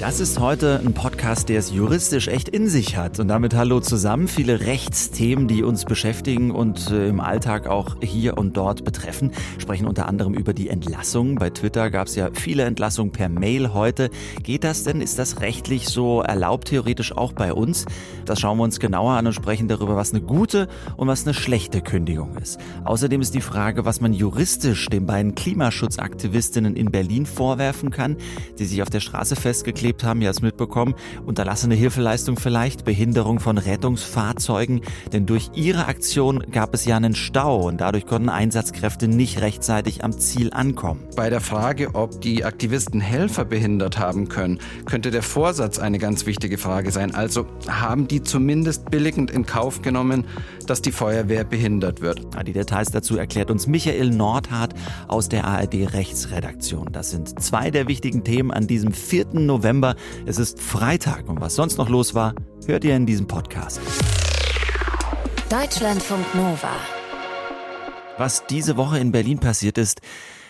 Das ist heute ein Podcast, der es juristisch echt in sich hat. Und damit hallo zusammen. Viele Rechtsthemen, die uns beschäftigen und äh, im Alltag auch hier und dort betreffen, sprechen unter anderem über die Entlassung. Bei Twitter gab es ja viele Entlassungen per Mail heute. Geht das denn? Ist das rechtlich so erlaubt, theoretisch auch bei uns? Das schauen wir uns genauer an und sprechen darüber, was eine gute und was eine schlechte Kündigung ist. Außerdem ist die Frage, was man juristisch den beiden Klimaschutzaktivistinnen in Berlin vorwerfen kann, die sich auf der Straße festgeklebt erlebt haben, ja es mitbekommen, unterlassene Hilfeleistung vielleicht, Behinderung von Rettungsfahrzeugen, denn durch ihre Aktion gab es ja einen Stau und dadurch konnten Einsatzkräfte nicht rechtzeitig am Ziel ankommen. Bei der Frage, ob die Aktivisten Helfer behindert haben können, könnte der Vorsatz eine ganz wichtige Frage sein. Also haben die zumindest billigend in Kauf genommen, dass die Feuerwehr behindert wird. Die Details dazu erklärt uns Michael Nordhardt aus der ARD Rechtsredaktion. Das sind zwei der wichtigen Themen an diesem 4. November November. Es ist Freitag und was sonst noch los war, hört ihr in diesem Podcast. Deutschlandfunk Nova. Was diese Woche in Berlin passiert ist,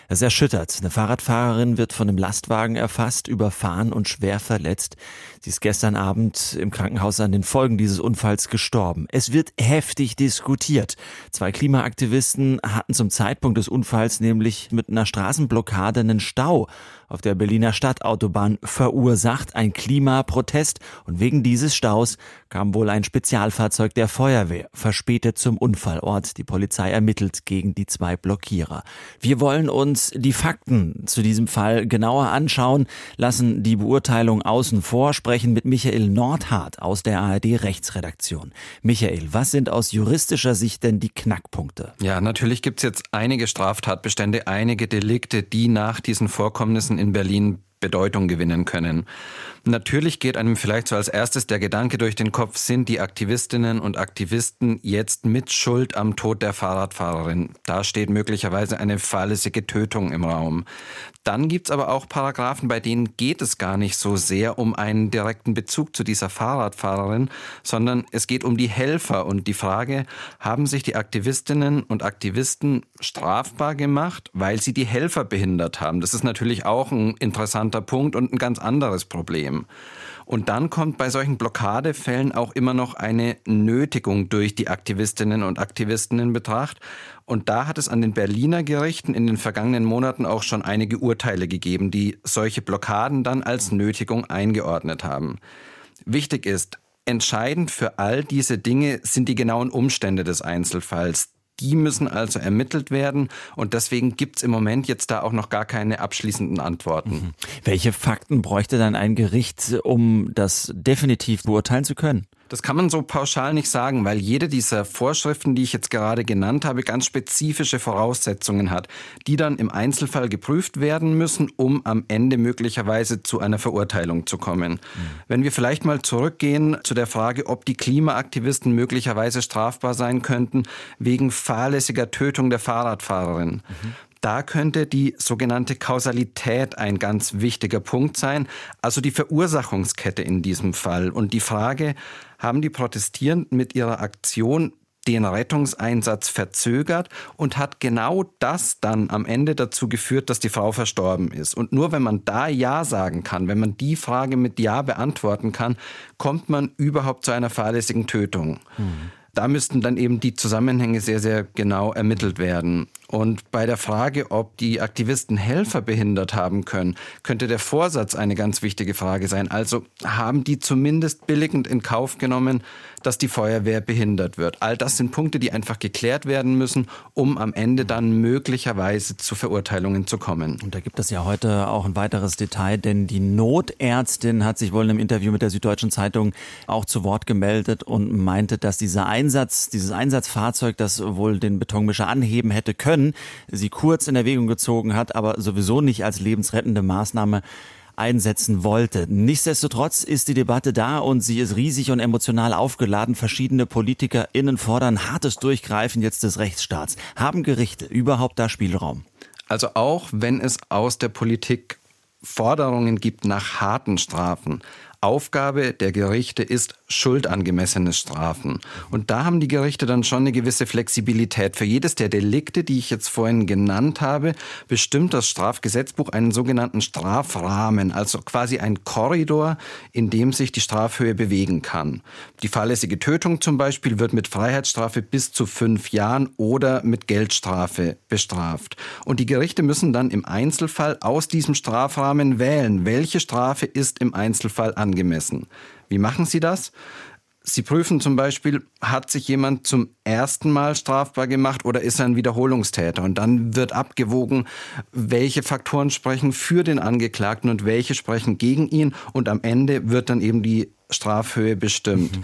es erschüttert. Eine Fahrradfahrerin wird von einem Lastwagen erfasst, überfahren und schwer verletzt. Sie ist gestern Abend im Krankenhaus an den Folgen dieses Unfalls gestorben. Es wird heftig diskutiert. Zwei Klimaaktivisten hatten zum Zeitpunkt des Unfalls nämlich mit einer Straßenblockade einen Stau auf der Berliner Stadtautobahn verursacht, ein Klimaprotest und wegen dieses Staus kam wohl ein Spezialfahrzeug der Feuerwehr verspätet zum Unfallort. Die Polizei ermittelt gegen die zwei Blockierer. Wir wollen uns die Fakten zu diesem Fall genauer anschauen, lassen die Beurteilung außen vor, sprechen mit Michael Nordhardt aus der ARD Rechtsredaktion. Michael, was sind aus juristischer Sicht denn die Knackpunkte? Ja, natürlich gibt es jetzt einige Straftatbestände, einige Delikte, die nach diesen Vorkommnissen in Berlin Bedeutung gewinnen können. Natürlich geht einem vielleicht so als erstes der Gedanke durch den Kopf, sind die Aktivistinnen und Aktivisten jetzt mit Schuld am Tod der Fahrradfahrerin? Da steht möglicherweise eine fahrlässige Tötung im Raum. Dann gibt's aber auch Paragraphen, bei denen geht es gar nicht so sehr um einen direkten Bezug zu dieser Fahrradfahrerin, sondern es geht um die Helfer und die Frage, haben sich die Aktivistinnen und Aktivisten strafbar gemacht, weil sie die Helfer behindert haben? Das ist natürlich auch ein interessanter Punkt und ein ganz anderes. Problem. Und dann kommt bei solchen Blockadefällen auch immer noch eine Nötigung durch die Aktivistinnen und Aktivisten in Betracht. Und da hat es an den Berliner Gerichten in den vergangenen Monaten auch schon einige Urteile gegeben, die solche Blockaden dann als Nötigung eingeordnet haben. Wichtig ist, entscheidend für all diese Dinge sind die genauen Umstände des Einzelfalls. Die müssen also ermittelt werden und deswegen gibt es im Moment jetzt da auch noch gar keine abschließenden Antworten. Mhm. Welche Fakten bräuchte dann ein Gericht, um das definitiv beurteilen zu können? Das kann man so pauschal nicht sagen, weil jede dieser Vorschriften, die ich jetzt gerade genannt habe, ganz spezifische Voraussetzungen hat, die dann im Einzelfall geprüft werden müssen, um am Ende möglicherweise zu einer Verurteilung zu kommen. Mhm. Wenn wir vielleicht mal zurückgehen zu der Frage, ob die Klimaaktivisten möglicherweise strafbar sein könnten wegen fahrlässiger Tötung der Fahrradfahrerin. Mhm. Da könnte die sogenannte Kausalität ein ganz wichtiger Punkt sein, also die Verursachungskette in diesem Fall. Und die Frage, haben die Protestierenden mit ihrer Aktion den Rettungseinsatz verzögert und hat genau das dann am Ende dazu geführt, dass die Frau verstorben ist. Und nur wenn man da Ja sagen kann, wenn man die Frage mit Ja beantworten kann, kommt man überhaupt zu einer fahrlässigen Tötung. Mhm. Da müssten dann eben die Zusammenhänge sehr, sehr genau ermittelt werden. Und bei der Frage, ob die Aktivisten Helfer behindert haben können, könnte der Vorsatz eine ganz wichtige Frage sein. Also haben die zumindest billigend in Kauf genommen, dass die Feuerwehr behindert wird. All das sind Punkte, die einfach geklärt werden müssen, um am Ende dann möglicherweise zu Verurteilungen zu kommen. Und da gibt es ja heute auch ein weiteres Detail, denn die Notärztin hat sich wohl in einem Interview mit der Süddeutschen Zeitung auch zu Wort gemeldet und meinte, dass dieser Einsatz, dieses Einsatzfahrzeug, das wohl den Betonmischer anheben hätte können, können, sie kurz in Erwägung gezogen hat, aber sowieso nicht als lebensrettende Maßnahme einsetzen wollte. Nichtsdestotrotz ist die Debatte da und sie ist riesig und emotional aufgeladen. Verschiedene PolitikerInnen fordern hartes Durchgreifen jetzt des Rechtsstaats. Haben Gerichte überhaupt da Spielraum? Also auch wenn es aus der Politik Forderungen gibt nach harten Strafen. Aufgabe der Gerichte ist, schuldangemessene Strafen. Und da haben die Gerichte dann schon eine gewisse Flexibilität. Für jedes der Delikte, die ich jetzt vorhin genannt habe, bestimmt das Strafgesetzbuch einen sogenannten Strafrahmen, also quasi ein Korridor, in dem sich die Strafhöhe bewegen kann. Die fahrlässige Tötung zum Beispiel wird mit Freiheitsstrafe bis zu fünf Jahren oder mit Geldstrafe bestraft. Und die Gerichte müssen dann im Einzelfall aus diesem Strafrahmen wählen, welche Strafe ist im Einzelfall angemessen. Wie machen Sie das? Sie prüfen zum Beispiel, hat sich jemand zum ersten Mal strafbar gemacht oder ist er ein Wiederholungstäter? Und dann wird abgewogen, welche Faktoren sprechen für den Angeklagten und welche sprechen gegen ihn. Und am Ende wird dann eben die Strafhöhe bestimmt. Mhm.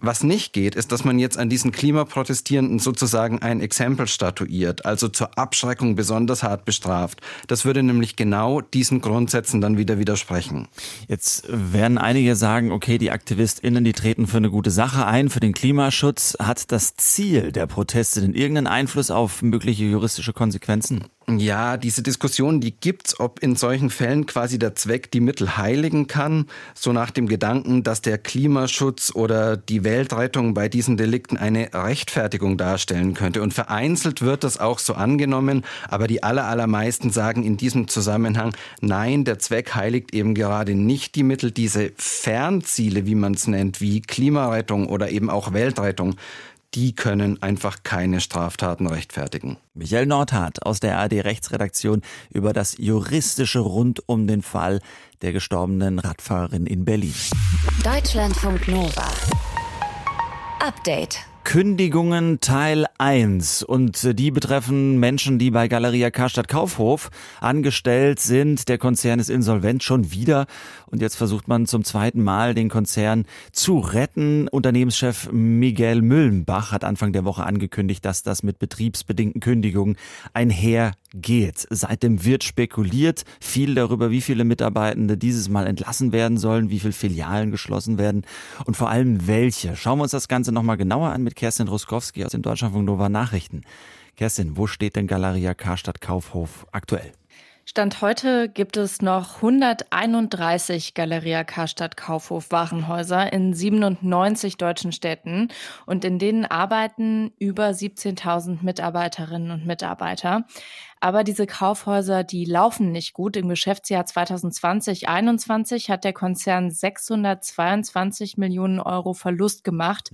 Was nicht geht, ist, dass man jetzt an diesen Klimaprotestierenden sozusagen ein Exempel statuiert, also zur Abschreckung besonders hart bestraft. Das würde nämlich genau diesen Grundsätzen dann wieder widersprechen. Jetzt werden einige sagen, okay, die AktivistInnen, die treten für eine gute Sache ein, für den Klimaschutz. Hat das Ziel der Proteste denn irgendeinen Einfluss auf mögliche juristische Konsequenzen? Ja, diese Diskussion, die gibt's, ob in solchen Fällen quasi der Zweck die Mittel heiligen kann, so nach dem Gedanken, dass der Klimaschutz oder die Weltrettung bei diesen Delikten eine Rechtfertigung darstellen könnte. Und vereinzelt wird das auch so angenommen, aber die allermeisten sagen in diesem Zusammenhang, nein, der Zweck heiligt eben gerade nicht die Mittel, diese Fernziele, wie man es nennt, wie Klimarettung oder eben auch Weltrettung die können einfach keine Straftaten rechtfertigen. Michael Nordhardt aus der ARD Rechtsredaktion über das juristische rund um den Fall der gestorbenen Radfahrerin in Berlin. Deutschlandfunk Nova. Update. Kündigungen Teil 1 und die betreffen Menschen, die bei Galeria Karstadt Kaufhof angestellt sind. Der Konzern ist insolvent schon wieder und jetzt versucht man zum zweiten Mal den Konzern zu retten. Unternehmenschef Miguel Müllenbach hat Anfang der Woche angekündigt, dass das mit betriebsbedingten Kündigungen einhergeht. Seitdem wird spekuliert viel darüber, wie viele Mitarbeitende dieses Mal entlassen werden sollen, wie viele Filialen geschlossen werden und vor allem welche. Schauen wir uns das Ganze nochmal genauer an mit Kerstin Ruskowski aus den Deutschlandfunk Nova Nachrichten. Kerstin, wo steht denn Galeria Karstadt Kaufhof aktuell? Stand heute gibt es noch 131 Galeria Karstadt Kaufhof Warenhäuser in 97 deutschen Städten und in denen arbeiten über 17.000 Mitarbeiterinnen und Mitarbeiter. Aber diese Kaufhäuser, die laufen nicht gut. Im Geschäftsjahr 2020-21 hat der Konzern 622 Millionen Euro Verlust gemacht.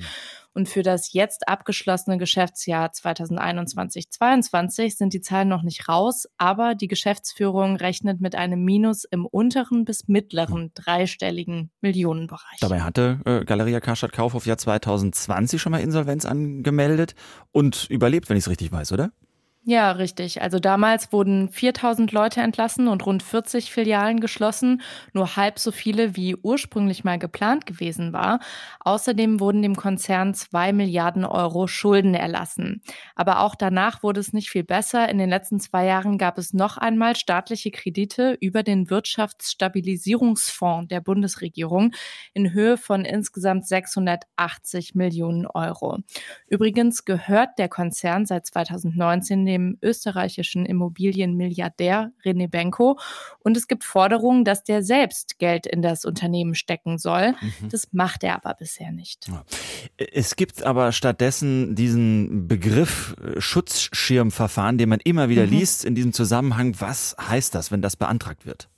Und für das jetzt abgeschlossene Geschäftsjahr 2021-22 sind die Zahlen noch nicht raus, aber die Geschäftsführung rechnet mit einem Minus im unteren bis mittleren dreistelligen Millionenbereich. Dabei hatte äh, Galeria Karstadt Kaufhof ja 2020 schon mal Insolvenz angemeldet und überlebt, wenn ich es richtig weiß, oder? Ja, richtig. Also damals wurden 4000 Leute entlassen und rund 40 Filialen geschlossen, nur halb so viele wie ursprünglich mal geplant gewesen war. Außerdem wurden dem Konzern zwei Milliarden Euro Schulden erlassen. Aber auch danach wurde es nicht viel besser. In den letzten zwei Jahren gab es noch einmal staatliche Kredite über den Wirtschaftsstabilisierungsfonds der Bundesregierung in Höhe von insgesamt 680 Millionen Euro. Übrigens gehört der Konzern seit 2019 dem österreichischen Immobilienmilliardär René Benko. Und es gibt Forderungen, dass der selbst Geld in das Unternehmen stecken soll. Mhm. Das macht er aber bisher nicht. Es gibt aber stattdessen diesen Begriff äh, Schutzschirmverfahren, den man immer wieder mhm. liest in diesem Zusammenhang. Was heißt das, wenn das beantragt wird?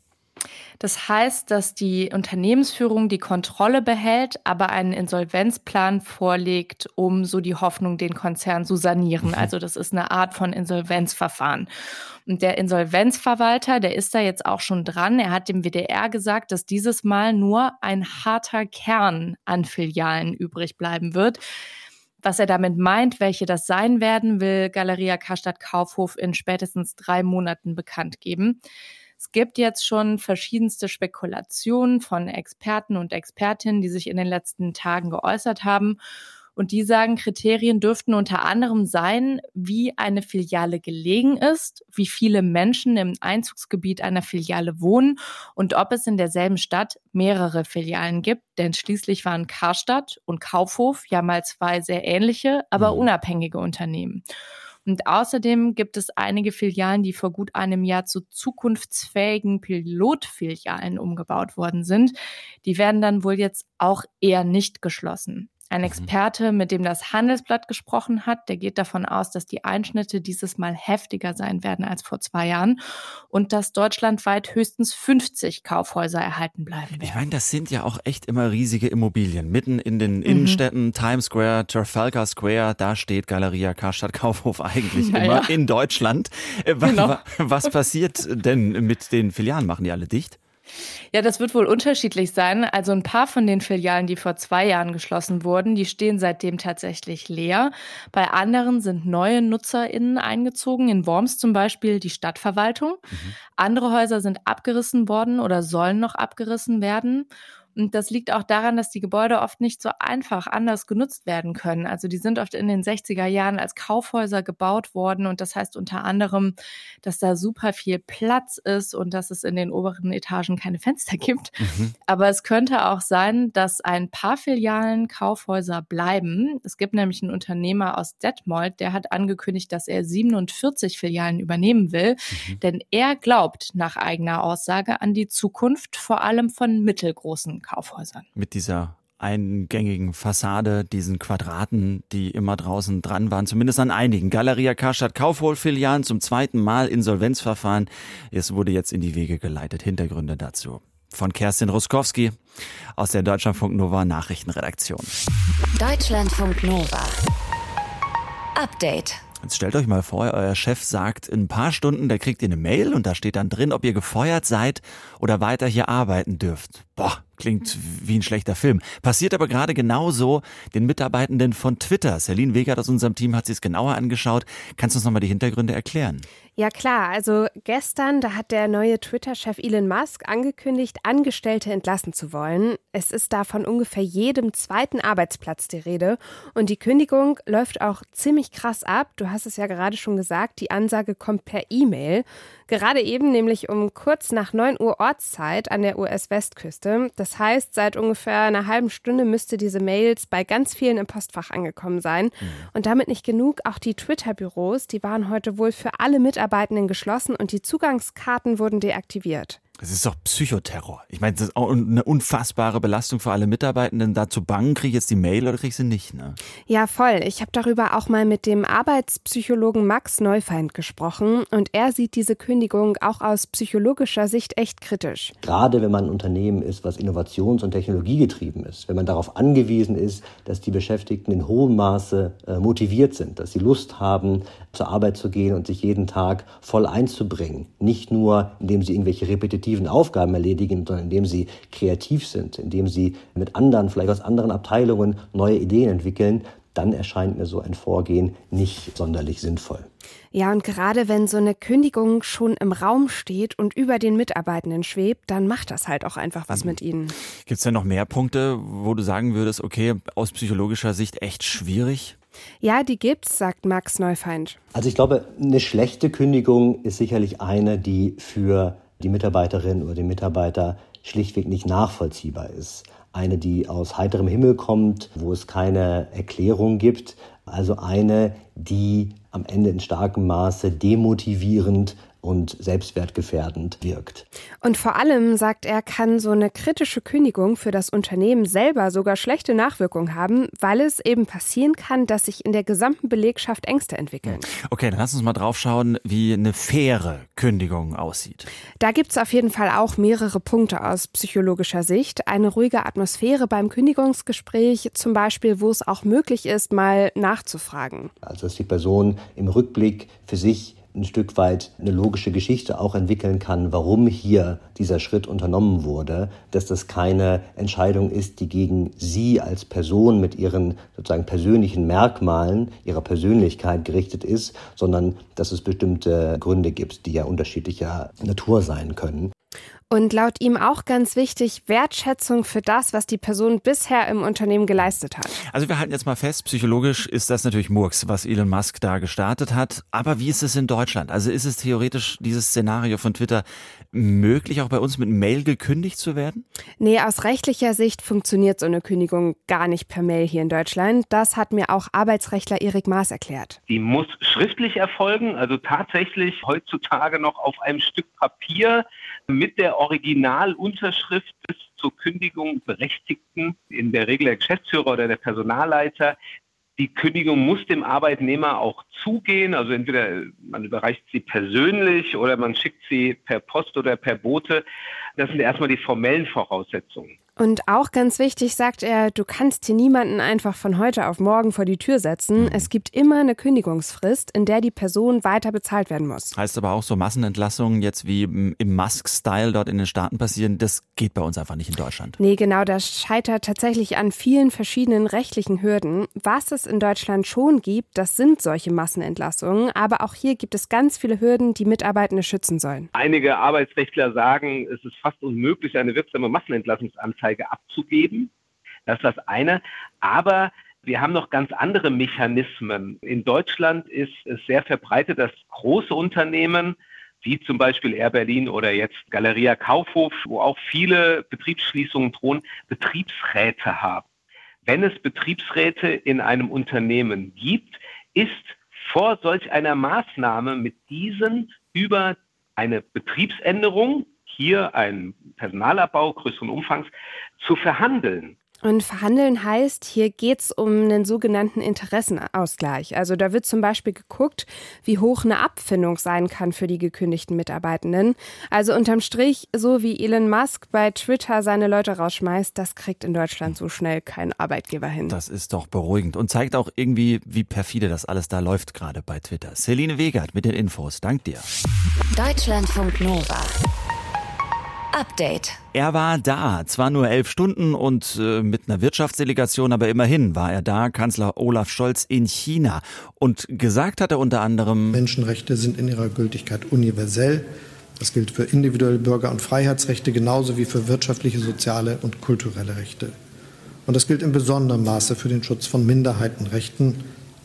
Das heißt, dass die Unternehmensführung die Kontrolle behält, aber einen Insolvenzplan vorlegt, um so die Hoffnung, den Konzern zu sanieren. Mhm. Also das ist eine Art von Insolvenzverfahren. Und der Insolvenzverwalter, der ist da jetzt auch schon dran. Er hat dem WDR gesagt, dass dieses Mal nur ein harter Kern an Filialen übrig bleiben wird. Was er damit meint, welche das sein werden, will Galeria Karstadt Kaufhof in spätestens drei Monaten bekannt geben. Es gibt jetzt schon verschiedenste Spekulationen von Experten und Expertinnen, die sich in den letzten Tagen geäußert haben. Und die sagen, Kriterien dürften unter anderem sein, wie eine Filiale gelegen ist, wie viele Menschen im Einzugsgebiet einer Filiale wohnen und ob es in derselben Stadt mehrere Filialen gibt. Denn schließlich waren Karstadt und Kaufhof ja mal zwei sehr ähnliche, aber mhm. unabhängige Unternehmen. Und außerdem gibt es einige Filialen, die vor gut einem Jahr zu zukunftsfähigen Pilotfilialen umgebaut worden sind. Die werden dann wohl jetzt auch eher nicht geschlossen. Ein mhm. Experte, mit dem das Handelsblatt gesprochen hat, der geht davon aus, dass die Einschnitte dieses Mal heftiger sein werden als vor zwei Jahren und dass deutschlandweit höchstens 50 Kaufhäuser erhalten bleiben werden. Ich meine, das sind ja auch echt immer riesige Immobilien. Mitten in den mhm. Innenstädten, Times Square, Trafalgar Square, da steht Galeria Karstadt Kaufhof eigentlich naja. immer in Deutschland. Äh, genau. Was passiert denn mit den Filialen? Machen die alle dicht? Ja, das wird wohl unterschiedlich sein. Also ein paar von den Filialen, die vor zwei Jahren geschlossen wurden, die stehen seitdem tatsächlich leer. Bei anderen sind neue NutzerInnen eingezogen. In Worms zum Beispiel die Stadtverwaltung. Mhm. Andere Häuser sind abgerissen worden oder sollen noch abgerissen werden. Und das liegt auch daran, dass die Gebäude oft nicht so einfach anders genutzt werden können. Also die sind oft in den 60er Jahren als Kaufhäuser gebaut worden und das heißt unter anderem, dass da super viel Platz ist und dass es in den oberen Etagen keine Fenster gibt. Mhm. Aber es könnte auch sein, dass ein paar Filialen Kaufhäuser bleiben. Es gibt nämlich einen Unternehmer aus Detmold, der hat angekündigt, dass er 47 Filialen übernehmen will, mhm. denn er glaubt nach eigener Aussage an die Zukunft vor allem von mittelgroßen Kaufhäusern. Mit dieser eingängigen Fassade, diesen Quadraten, die immer draußen dran waren, zumindest an einigen. Galeria Karstadt Kaufholfilialen zum zweiten Mal Insolvenzverfahren. Es wurde jetzt in die Wege geleitet. Hintergründe dazu. Von Kerstin Ruskowski aus der Deutschlandfunk Nova Nachrichtenredaktion. Deutschlandfunk Nova. Update. Jetzt stellt euch mal vor, euer Chef sagt, in ein paar Stunden, da kriegt ihr eine Mail und da steht dann drin, ob ihr gefeuert seid oder weiter hier arbeiten dürft. Boah, klingt wie ein schlechter Film. Passiert aber gerade genauso den Mitarbeitenden von Twitter. Celine Wegert aus unserem Team hat sich es genauer angeschaut. Kannst du uns nochmal die Hintergründe erklären? Ja klar, also gestern, da hat der neue Twitter-Chef Elon Musk angekündigt, Angestellte entlassen zu wollen. Es ist da von ungefähr jedem zweiten Arbeitsplatz die Rede. Und die Kündigung läuft auch ziemlich krass ab. Du hast es ja gerade schon gesagt, die Ansage kommt per E-Mail. Gerade eben nämlich um kurz nach 9 Uhr Ortszeit an der US-Westküste. Das heißt, seit ungefähr einer halben Stunde müsste diese Mails bei ganz vielen im Postfach angekommen sein. Mhm. Und damit nicht genug, auch die Twitter-Büros, die waren heute wohl für alle Mitarbeitenden geschlossen und die Zugangskarten wurden deaktiviert. Das ist doch Psychoterror. Ich meine, das ist auch eine unfassbare Belastung für alle Mitarbeitenden. Da zu bangen, kriege ich jetzt die Mail oder kriege ich sie nicht, ne? Ja, voll. Ich habe darüber auch mal mit dem Arbeitspsychologen Max Neufeind gesprochen und er sieht diese Kündigung auch aus psychologischer Sicht echt kritisch. Gerade wenn man ein Unternehmen ist, was innovations- und technologiegetrieben ist, wenn man darauf angewiesen ist, dass die Beschäftigten in hohem Maße äh, motiviert sind, dass sie Lust haben, zur Arbeit zu gehen und sich jeden Tag voll einzubringen. Nicht nur, indem sie irgendwelche repetitiven Aufgaben erledigen, sondern indem sie kreativ sind, indem sie mit anderen, vielleicht aus anderen Abteilungen neue Ideen entwickeln, dann erscheint mir so ein Vorgehen nicht sonderlich sinnvoll. Ja, und gerade wenn so eine Kündigung schon im Raum steht und über den Mitarbeitenden schwebt, dann macht das halt auch einfach was mhm. mit ihnen. Gibt es denn noch mehr Punkte, wo du sagen würdest, okay, aus psychologischer Sicht echt schwierig? Ja, die gibt's, sagt Max Neufeind. Also ich glaube, eine schlechte Kündigung ist sicherlich eine, die für die Mitarbeiterin oder den Mitarbeiter schlichtweg nicht nachvollziehbar ist. Eine, die aus heiterem Himmel kommt, wo es keine Erklärung gibt. Also eine, die am Ende in starkem Maße demotivierend und selbstwertgefährdend wirkt. Und vor allem, sagt er, kann so eine kritische Kündigung für das Unternehmen selber sogar schlechte Nachwirkungen haben, weil es eben passieren kann, dass sich in der gesamten Belegschaft Ängste entwickeln. Okay, dann lass uns mal drauf schauen, wie eine faire Kündigung aussieht. Da gibt es auf jeden Fall auch mehrere Punkte aus psychologischer Sicht. Eine ruhige Atmosphäre beim Kündigungsgespräch, zum Beispiel, wo es auch möglich ist, mal nachzufragen. Also, dass die Person im Rückblick für sich ein Stück weit eine logische Geschichte auch entwickeln kann, warum hier dieser Schritt unternommen wurde, dass das keine Entscheidung ist, die gegen sie als Person mit ihren sozusagen persönlichen Merkmalen, ihrer Persönlichkeit gerichtet ist, sondern dass es bestimmte Gründe gibt, die ja unterschiedlicher Natur sein können. Und laut ihm auch ganz wichtig, Wertschätzung für das, was die Person bisher im Unternehmen geleistet hat. Also wir halten jetzt mal fest, psychologisch ist das natürlich Murks, was Elon Musk da gestartet hat. Aber wie ist es in Deutschland? Also ist es theoretisch dieses Szenario von Twitter möglich, auch bei uns mit Mail gekündigt zu werden? Nee, aus rechtlicher Sicht funktioniert so eine Kündigung gar nicht per Mail hier in Deutschland. Das hat mir auch Arbeitsrechtler Erik Maas erklärt. Die muss schriftlich erfolgen, also tatsächlich heutzutage noch auf einem Stück Papier mit der Originalunterschrift des zur Kündigung Berechtigten, in der Regel der Geschäftsführer oder der Personalleiter. Die Kündigung muss dem Arbeitnehmer auch zugehen. Also entweder man überreicht sie persönlich oder man schickt sie per Post oder per Bote. Das sind erstmal die formellen Voraussetzungen. Und auch ganz wichtig, sagt er, du kannst hier niemanden einfach von heute auf morgen vor die Tür setzen. Mhm. Es gibt immer eine Kündigungsfrist, in der die Person weiter bezahlt werden muss. Heißt aber auch so Massenentlassungen jetzt wie im Musk-Style dort in den Staaten passieren, das geht bei uns einfach nicht in Deutschland. Nee, genau, das scheitert tatsächlich an vielen verschiedenen rechtlichen Hürden. Was es in Deutschland schon gibt, das sind solche Massenentlassungen, aber auch hier gibt es ganz viele Hürden, die Mitarbeitende schützen sollen. Einige Arbeitsrechtler sagen, es ist fast unmöglich, eine wirksame Massenentlassungsanzeige Anzeige abzugeben. Das ist das eine. Aber wir haben noch ganz andere Mechanismen. In Deutschland ist es sehr verbreitet, dass große Unternehmen, wie zum Beispiel Air Berlin oder jetzt Galeria Kaufhof, wo auch viele Betriebsschließungen drohen, Betriebsräte haben. Wenn es Betriebsräte in einem Unternehmen gibt, ist vor solch einer Maßnahme mit diesen über eine Betriebsänderung hier ein Personalabbau größeren Umfangs zu verhandeln. Und verhandeln heißt, hier geht es um einen sogenannten Interessenausgleich. Also da wird zum Beispiel geguckt, wie hoch eine Abfindung sein kann für die gekündigten Mitarbeitenden. Also unterm Strich, so wie Elon Musk bei Twitter seine Leute rausschmeißt, das kriegt in Deutschland so schnell kein Arbeitgeber hin. Das ist doch beruhigend und zeigt auch irgendwie, wie perfide das alles da läuft gerade bei Twitter. Celine Wegert mit den Infos. Dank dir. Deutschlandfunk Nova. Update. Er war da, zwar nur elf Stunden und äh, mit einer Wirtschaftsdelegation, aber immerhin war er da, Kanzler Olaf Scholz in China. Und gesagt hat er unter anderem, Menschenrechte sind in ihrer Gültigkeit universell. Das gilt für individuelle Bürger- und Freiheitsrechte genauso wie für wirtschaftliche, soziale und kulturelle Rechte. Und das gilt in besonderem Maße für den Schutz von Minderheitenrechten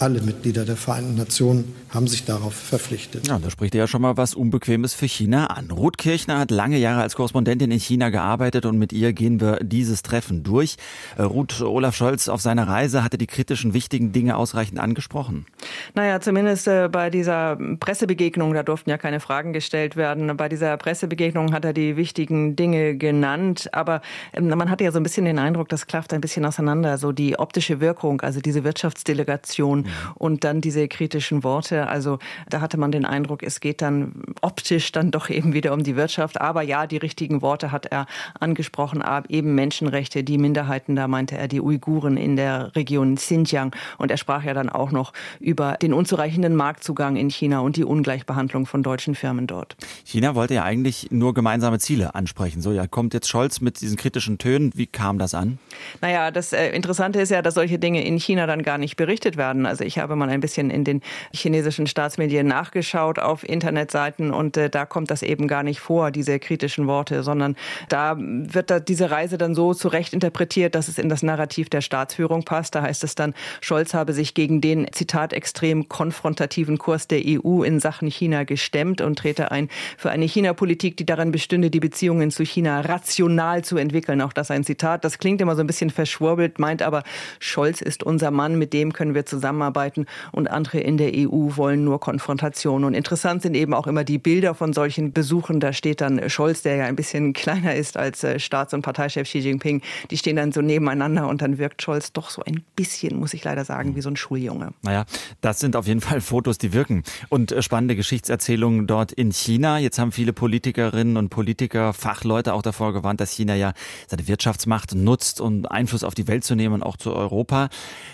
alle Mitglieder der Vereinten Nationen haben sich darauf verpflichtet. Ja, da spricht er ja schon mal was Unbequemes für China an. Ruth Kirchner hat lange Jahre als Korrespondentin in China gearbeitet und mit ihr gehen wir dieses Treffen durch. Äh, Ruth, Olaf Scholz auf seiner Reise hatte die kritischen, wichtigen Dinge ausreichend angesprochen. Naja, zumindest äh, bei dieser Pressebegegnung, da durften ja keine Fragen gestellt werden. Bei dieser Pressebegegnung hat er die wichtigen Dinge genannt. Aber ähm, man hatte ja so ein bisschen den Eindruck, das klafft ein bisschen auseinander. So die optische Wirkung, also diese Wirtschaftsdelegation und dann diese kritischen Worte. Also da hatte man den Eindruck, es geht dann optisch dann doch eben wieder um die Wirtschaft. Aber ja, die richtigen Worte hat er angesprochen, eben Menschenrechte, die Minderheiten, da meinte er die Uiguren in der Region Xinjiang. Und er sprach ja dann auch noch über den unzureichenden Marktzugang in China und die Ungleichbehandlung von deutschen Firmen dort. China wollte ja eigentlich nur gemeinsame Ziele ansprechen. So, ja, kommt jetzt Scholz mit diesen kritischen Tönen. Wie kam das an? Naja, das äh, Interessante ist ja, dass solche Dinge in China dann gar nicht berichtet werden. Also ich habe mal ein bisschen in den chinesischen Staatsmedien nachgeschaut auf Internetseiten und äh, da kommt das eben gar nicht vor, diese kritischen Worte, sondern da wird da diese Reise dann so zurecht interpretiert, dass es in das Narrativ der Staatsführung passt. Da heißt es dann, Scholz habe sich gegen den, Zitat, extrem konfrontativen Kurs der EU in Sachen China gestemmt und trete ein für eine China-Politik, die darin bestünde, die Beziehungen zu China rational zu entwickeln. Auch das ein Zitat. Das klingt immer so ein bisschen verschwurbelt, meint aber, Scholz ist unser Mann, mit dem können wir zusammen zusammenarbeiten und andere in der EU wollen nur Konfrontation. Und interessant sind eben auch immer die Bilder von solchen Besuchen. Da steht dann Scholz, der ja ein bisschen kleiner ist als äh, Staats- und Parteichef Xi Jinping. Die stehen dann so nebeneinander und dann wirkt Scholz doch so ein bisschen, muss ich leider sagen, wie so ein Schuljunge. Naja, das sind auf jeden Fall Fotos, die wirken. Und äh, spannende Geschichtserzählungen dort in China. Jetzt haben viele Politikerinnen und Politiker, Fachleute auch davor gewarnt, dass China ja seine Wirtschaftsmacht nutzt, um Einfluss auf die Welt zu nehmen und auch zu Europa.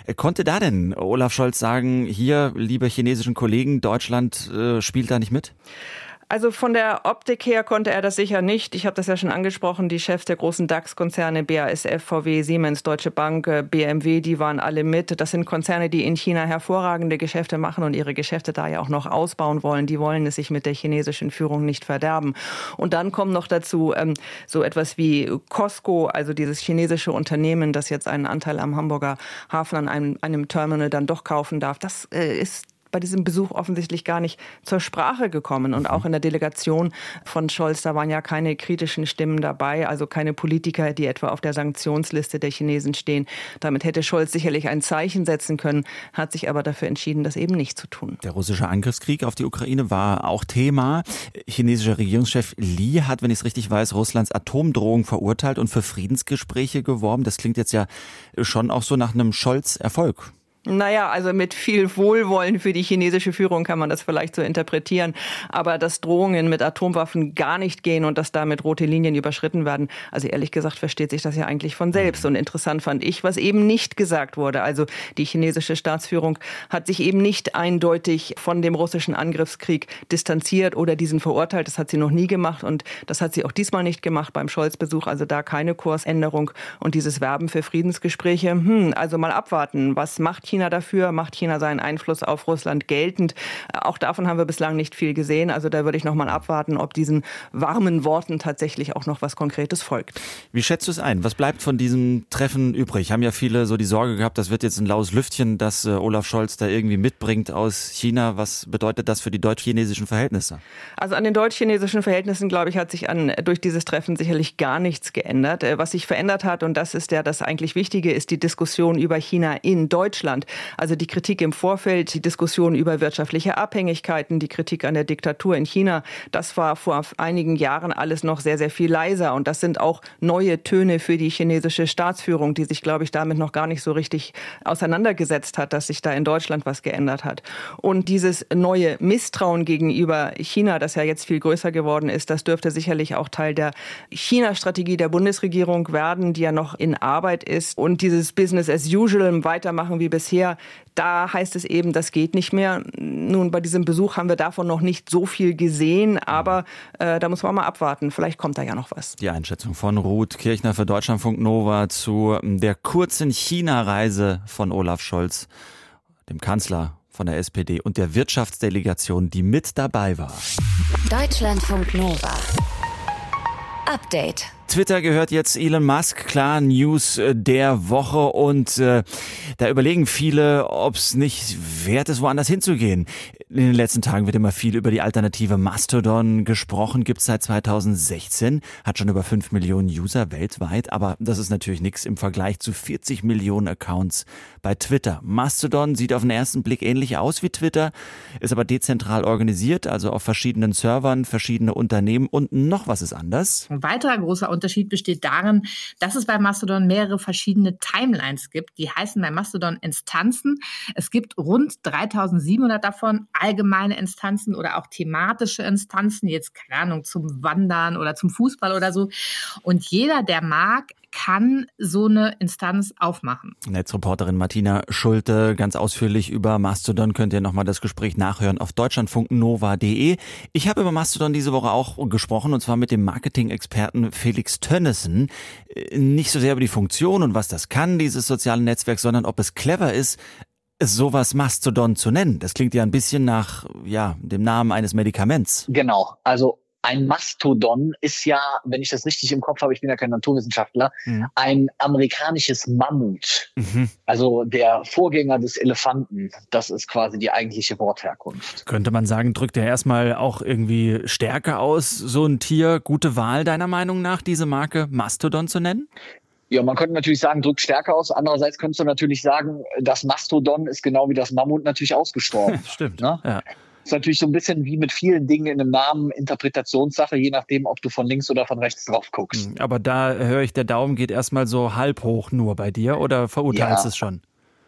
Äh, konnte da denn Olaf Scholz sagen, hier, liebe chinesischen Kollegen, Deutschland äh, spielt da nicht mit? Also von der Optik her konnte er das sicher nicht. Ich habe das ja schon angesprochen. Die Chefs der großen DAX-Konzerne BASF, VW, Siemens, Deutsche Bank, äh, BMW, die waren alle mit. Das sind Konzerne, die in China hervorragende Geschäfte machen und ihre Geschäfte da ja auch noch ausbauen wollen. Die wollen es sich mit der chinesischen Führung nicht verderben. Und dann kommen noch dazu ähm, so etwas wie Costco, also dieses chinesische Unternehmen, das jetzt einen Anteil am Hamburger Hafen an einem, einem Terminal dann doch kaufen darf. Das äh, ist bei diesem Besuch offensichtlich gar nicht zur Sprache gekommen. Und auch in der Delegation von Scholz, da waren ja keine kritischen Stimmen dabei, also keine Politiker, die etwa auf der Sanktionsliste der Chinesen stehen. Damit hätte Scholz sicherlich ein Zeichen setzen können, hat sich aber dafür entschieden, das eben nicht zu tun. Der russische Angriffskrieg auf die Ukraine war auch Thema. Chinesischer Regierungschef Li hat, wenn ich es richtig weiß, Russlands Atomdrohung verurteilt und für Friedensgespräche geworben. Das klingt jetzt ja schon auch so nach einem Scholz-Erfolg. Naja, also mit viel Wohlwollen für die chinesische Führung kann man das vielleicht so interpretieren. Aber dass Drohungen mit Atomwaffen gar nicht gehen und dass damit rote Linien überschritten werden, also ehrlich gesagt versteht sich das ja eigentlich von selbst. Und interessant fand ich, was eben nicht gesagt wurde. Also die chinesische Staatsführung hat sich eben nicht eindeutig von dem russischen Angriffskrieg distanziert oder diesen verurteilt. Das hat sie noch nie gemacht und das hat sie auch diesmal nicht gemacht beim Scholz-Besuch. Also da keine Kursänderung und dieses Werben für Friedensgespräche. Hm, also mal abwarten. Was macht China? China dafür? Macht China seinen Einfluss auf Russland geltend? Auch davon haben wir bislang nicht viel gesehen. Also da würde ich noch mal abwarten, ob diesen warmen Worten tatsächlich auch noch was Konkretes folgt. Wie schätzt du es ein? Was bleibt von diesem Treffen übrig? Haben ja viele so die Sorge gehabt, das wird jetzt ein laues Lüftchen, das äh, Olaf Scholz da irgendwie mitbringt aus China. Was bedeutet das für die deutsch-chinesischen Verhältnisse? Also an den deutsch-chinesischen Verhältnissen, glaube ich, hat sich an, durch dieses Treffen sicherlich gar nichts geändert. Äh, was sich verändert hat, und das ist ja das eigentlich Wichtige, ist die Diskussion über China in Deutschland. Also die Kritik im Vorfeld, die Diskussion über wirtschaftliche Abhängigkeiten, die Kritik an der Diktatur in China, das war vor einigen Jahren alles noch sehr, sehr viel leiser. Und das sind auch neue Töne für die chinesische Staatsführung, die sich, glaube ich, damit noch gar nicht so richtig auseinandergesetzt hat, dass sich da in Deutschland was geändert hat. Und dieses neue Misstrauen gegenüber China, das ja jetzt viel größer geworden ist, das dürfte sicherlich auch Teil der China-Strategie der Bundesregierung werden, die ja noch in Arbeit ist. Und dieses Business as usual weitermachen wie bisher bisher, da heißt es eben, das geht nicht mehr. Nun, bei diesem Besuch haben wir davon noch nicht so viel gesehen, aber äh, da muss man mal abwarten. Vielleicht kommt da ja noch was. Die Einschätzung von Ruth Kirchner für Deutschlandfunk Nova zu der kurzen China-Reise von Olaf Scholz, dem Kanzler von der SPD und der Wirtschaftsdelegation, die mit dabei war. Deutschlandfunk Nova. Update. Twitter gehört jetzt Elon Musk, klar, News äh, der Woche und äh, da überlegen viele, ob es nicht wert ist, woanders hinzugehen. In den letzten Tagen wird immer viel über die Alternative Mastodon gesprochen, gibt es seit 2016, hat schon über 5 Millionen User weltweit, aber das ist natürlich nichts im Vergleich zu 40 Millionen Accounts bei Twitter. Mastodon sieht auf den ersten Blick ähnlich aus wie Twitter, ist aber dezentral organisiert, also auf verschiedenen Servern, verschiedene Unternehmen und noch was ist anders. Ein weiterer großer Unterschied besteht darin, dass es bei Mastodon mehrere verschiedene Timelines gibt. Die heißen bei Mastodon Instanzen. Es gibt rund 3700 davon allgemeine Instanzen oder auch thematische Instanzen, jetzt keine Ahnung, zum Wandern oder zum Fußball oder so. Und jeder, der mag, kann so eine Instanz aufmachen. Netzreporterin Martina Schulte, ganz ausführlich über Mastodon könnt ihr nochmal das Gespräch nachhören auf deutschlandfunknova.de. Ich habe über Mastodon diese Woche auch gesprochen und zwar mit dem Marketing-Experten Felix Tönnissen. Nicht so sehr über die Funktion und was das kann, dieses soziale Netzwerk, sondern ob es clever ist, sowas Mastodon zu nennen. Das klingt ja ein bisschen nach, ja, dem Namen eines Medikaments. Genau. Also ein Mastodon ist ja, wenn ich das richtig im Kopf habe, ich bin ja kein Naturwissenschaftler, mhm. ein amerikanisches Mammut. Mhm. Also der Vorgänger des Elefanten. Das ist quasi die eigentliche Wortherkunft. Könnte man sagen, drückt er erstmal auch irgendwie Stärke aus, so ein Tier. Gute Wahl deiner Meinung nach, diese Marke Mastodon zu nennen? Ja, man könnte natürlich sagen, drückt stärker aus. Andererseits könntest du natürlich sagen, das Mastodon ist genau wie das Mammut natürlich ausgestorben. Stimmt. Ne? Ja. Ist natürlich so ein bisschen wie mit vielen Dingen in einem Namen Interpretationssache, je nachdem, ob du von links oder von rechts drauf guckst. Hm, aber da höre ich, der Daumen geht erstmal so halb hoch nur bei dir oder verurteilst ja. es schon?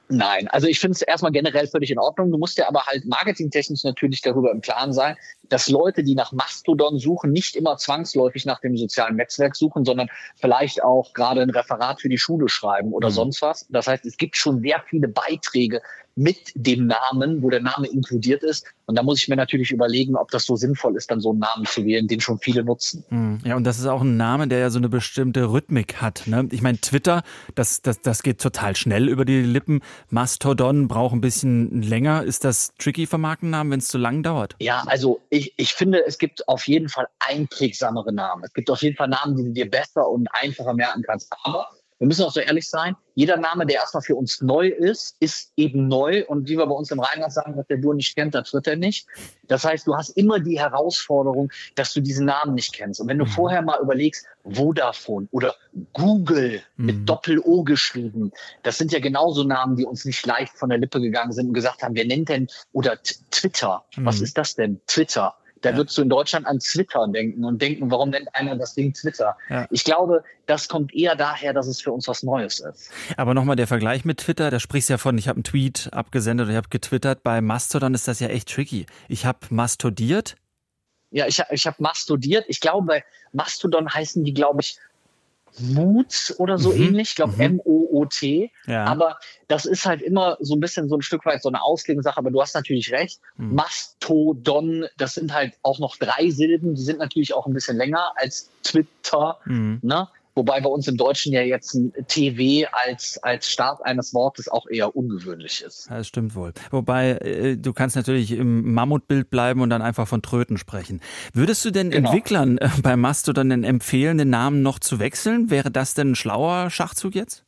Nein, also ich finde es erstmal generell völlig in Ordnung. Du musst ja aber halt marketingtechnisch natürlich darüber im Klaren sein. Dass Leute, die nach Mastodon suchen, nicht immer zwangsläufig nach dem sozialen Netzwerk suchen, sondern vielleicht auch gerade ein Referat für die Schule schreiben oder mhm. sonst was. Das heißt, es gibt schon sehr viele Beiträge mit dem Namen, wo der Name inkludiert ist. Und da muss ich mir natürlich überlegen, ob das so sinnvoll ist, dann so einen Namen zu wählen, den schon viele nutzen. Hm. Ja, und das ist auch ein Name, der ja so eine bestimmte Rhythmik hat. Ne? Ich meine, Twitter, das, das, das geht total schnell über die Lippen. Mastodon braucht ein bisschen länger. Ist das tricky für Markennamen, wenn es zu lang dauert? Ja, also ich, ich finde, es gibt auf jeden Fall einprägsamere Namen. Es gibt auf jeden Fall Namen, die du dir besser und einfacher merken kannst. Aber wir müssen auch so ehrlich sein, jeder Name, der erstmal für uns neu ist, ist eben neu. Und wie wir bei uns im Rheinland sagen, was der du nicht kennt, das wird er nicht. Das heißt, du hast immer die Herausforderung, dass du diesen Namen nicht kennst. Und wenn du mhm. vorher mal überlegst, Vodafone oder Google mit mhm. Doppel-O geschrieben, das sind ja genauso Namen, die uns nicht leicht von der Lippe gegangen sind und gesagt haben, wer nennt denn, oder Twitter, mhm. was ist das denn? Twitter. Da ja. würdest du in Deutschland an Twitter denken und denken, warum nennt einer das Ding Twitter? Ja. Ich glaube, das kommt eher daher, dass es für uns was Neues ist. Aber nochmal der Vergleich mit Twitter, da sprichst du ja von, ich habe einen Tweet abgesendet oder ich habe getwittert. Bei Mastodon ist das ja echt tricky. Ich habe mastodiert. Ja, ich, ich habe mastodiert. Ich glaube, bei Mastodon heißen die, glaube ich, Moot oder so mhm. ähnlich, ich glaube mhm. M-O-O-T. Ja. Aber das ist halt immer so ein bisschen so ein Stück weit so eine Auslegungssache, aber du hast natürlich recht. Mhm. Mastodon, das sind halt auch noch drei Silben, die sind natürlich auch ein bisschen länger als Twitter. Mhm. Ne? Wobei bei uns im Deutschen ja jetzt ein TW als, als Start eines Wortes auch eher ungewöhnlich ist. Das stimmt wohl. Wobei, äh, du kannst natürlich im Mammutbild bleiben und dann einfach von Tröten sprechen. Würdest du denn genau. Entwicklern äh, bei Mastodon empfehlen, den Namen noch zu wechseln? Wäre das denn ein schlauer Schachzug jetzt?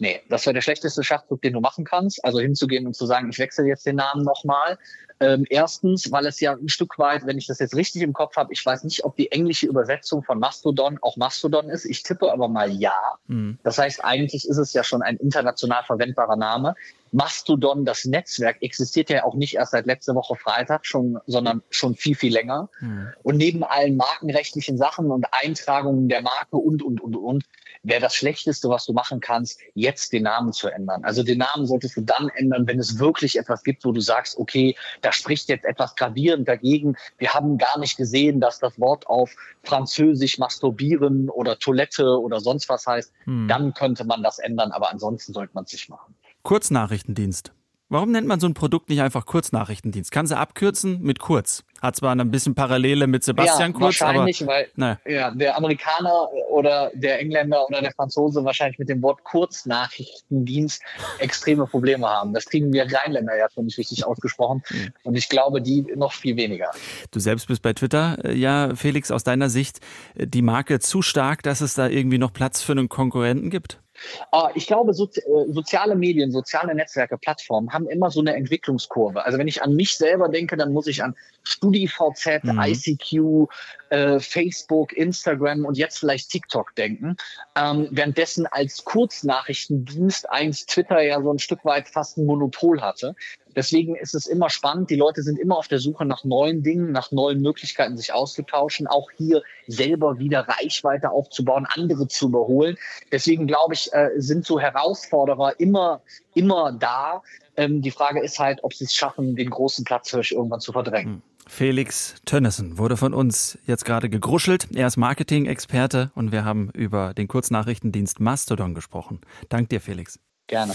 Nee, das wäre der schlechteste Schachzug, den du machen kannst. Also hinzugehen und zu sagen, ich wechsle jetzt den Namen nochmal. Ähm, erstens, weil es ja ein Stück weit, wenn ich das jetzt richtig im Kopf habe, ich weiß nicht, ob die englische Übersetzung von Mastodon auch Mastodon ist. Ich tippe aber mal ja. Mhm. Das heißt, eigentlich ist es ja schon ein international verwendbarer Name. Mastodon, das Netzwerk, existiert ja auch nicht erst seit letzter Woche Freitag, schon, sondern schon viel, viel länger. Mhm. Und neben allen markenrechtlichen Sachen und Eintragungen der Marke und, und, und, und, wäre das Schlechteste, was du machen kannst, jetzt den Namen zu ändern. Also den Namen solltest du dann ändern, wenn es wirklich etwas gibt, wo du sagst, okay, da spricht jetzt etwas gravierend dagegen. Wir haben gar nicht gesehen, dass das Wort auf Französisch masturbieren oder Toilette oder sonst was heißt. Mhm. Dann könnte man das ändern, aber ansonsten sollte man es nicht machen. Kurznachrichtendienst. Warum nennt man so ein Produkt nicht einfach Kurznachrichtendienst? Kann sie abkürzen mit kurz. Hat zwar ein bisschen Parallele mit Sebastian ja, Kurz, wahrscheinlich, aber weil ne. ja, der Amerikaner oder der Engländer oder der Franzose wahrscheinlich mit dem Wort Kurznachrichtendienst extreme Probleme haben. Das kriegen wir Rheinländer ja schon nicht richtig ausgesprochen mhm. und ich glaube, die noch viel weniger. Du selbst bist bei Twitter, äh, ja, Felix, aus deiner Sicht äh, die Marke zu stark, dass es da irgendwie noch Platz für einen Konkurrenten gibt? Ah, ich glaube, äh, soziale Medien, soziale Netzwerke, Plattformen haben immer so eine Entwicklungskurve. Also wenn ich an mich selber denke, dann muss ich an StudiVZ, mhm. ICQ, äh, Facebook, Instagram und jetzt vielleicht TikTok denken. Ähm, währenddessen als Kurznachrichtendienst eigentlich Twitter ja so ein Stück weit fast ein Monopol hatte. Deswegen ist es immer spannend. Die Leute sind immer auf der Suche nach neuen Dingen, nach neuen Möglichkeiten, sich auszutauschen, auch hier selber wieder Reichweite aufzubauen, andere zu überholen. Deswegen glaube ich, äh, sind so Herausforderer immer, immer da. Ähm, die Frage ist halt, ob sie es schaffen, den großen Platzhirsch irgendwann zu verdrängen. Hm. Felix Tönnissen wurde von uns jetzt gerade gegruschelt. Er ist Marketing-Experte und wir haben über den Kurznachrichtendienst Mastodon gesprochen. Dank dir, Felix. Gerne.